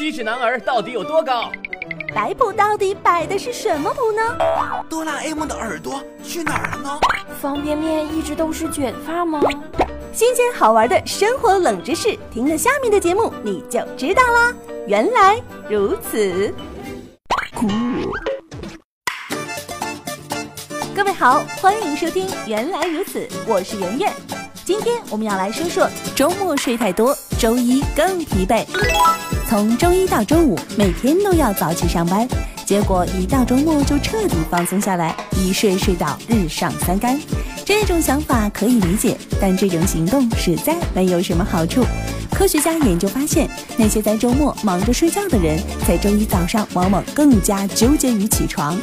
七尺男儿到底有多高？摆谱到底摆的是什么谱呢？哆啦 A 梦的耳朵去哪儿了呢？方便面一直都是卷发吗？新鲜好玩的生活冷知识，听了下面的节目你就知道啦。原来如此。各位好，欢迎收听《原来如此》，我是圆圆。今天我们要来说说周末睡太多，周一更疲惫。从周一到周五，每天都要早起上班，结果一到周末就彻底放松下来，一睡睡到日上三竿。这种想法可以理解，但这种行动实在没有什么好处。科学家研究发现，那些在周末忙着睡觉的人，在周一早上往往更加纠结于起床。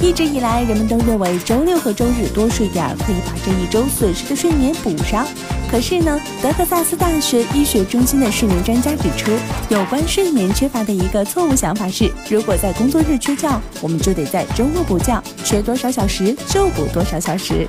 一直以来，人们都认为周六和周日多睡点可以把这一周损失的睡眠补上。可是呢，德克萨斯大学医学中心的睡眠专家指出，有关睡眠缺乏的一个错误想法是，如果在工作日缺觉，我们就得在周末补觉，缺多少小时就补多少小时。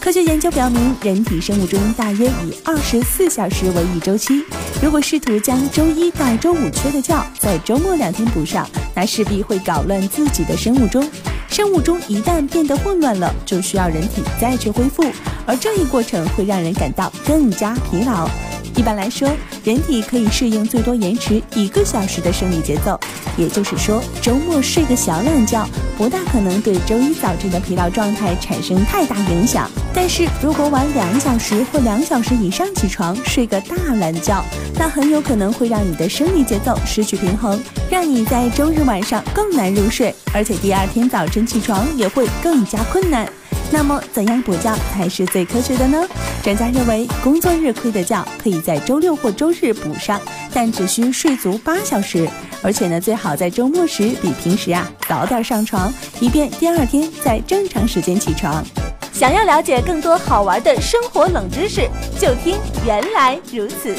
科学研究表明，人体生物钟大约以二十四小时为一周期。如果试图将周一到周五缺的觉在周末两天补上，那势必会搞乱自己的生物钟。生物钟一旦变得混乱了，就需要人体再去恢复，而这一过程会让人感到更加疲劳。一般来说，人体可以适应最多延迟一个小时的生理节奏，也就是说，周末睡个小懒觉，不大可能对周一早晨的疲劳状态产生太大影响。但是如果晚两小时或两小时以上起床，睡个大懒觉，那很有可能会让你的生理节奏失去平衡，让你在周日晚上更难入睡，而且第二天早晨起床也会更加困难。那么，怎样补觉才是最科学的呢？专家认为，工作日亏的觉可以在周六或周日补上，但只需睡足八小时。而且呢，最好在周末时比平时啊早点上床，以便第二天在正常时间起床。想要了解更多好玩的生活冷知识，就听原来如此。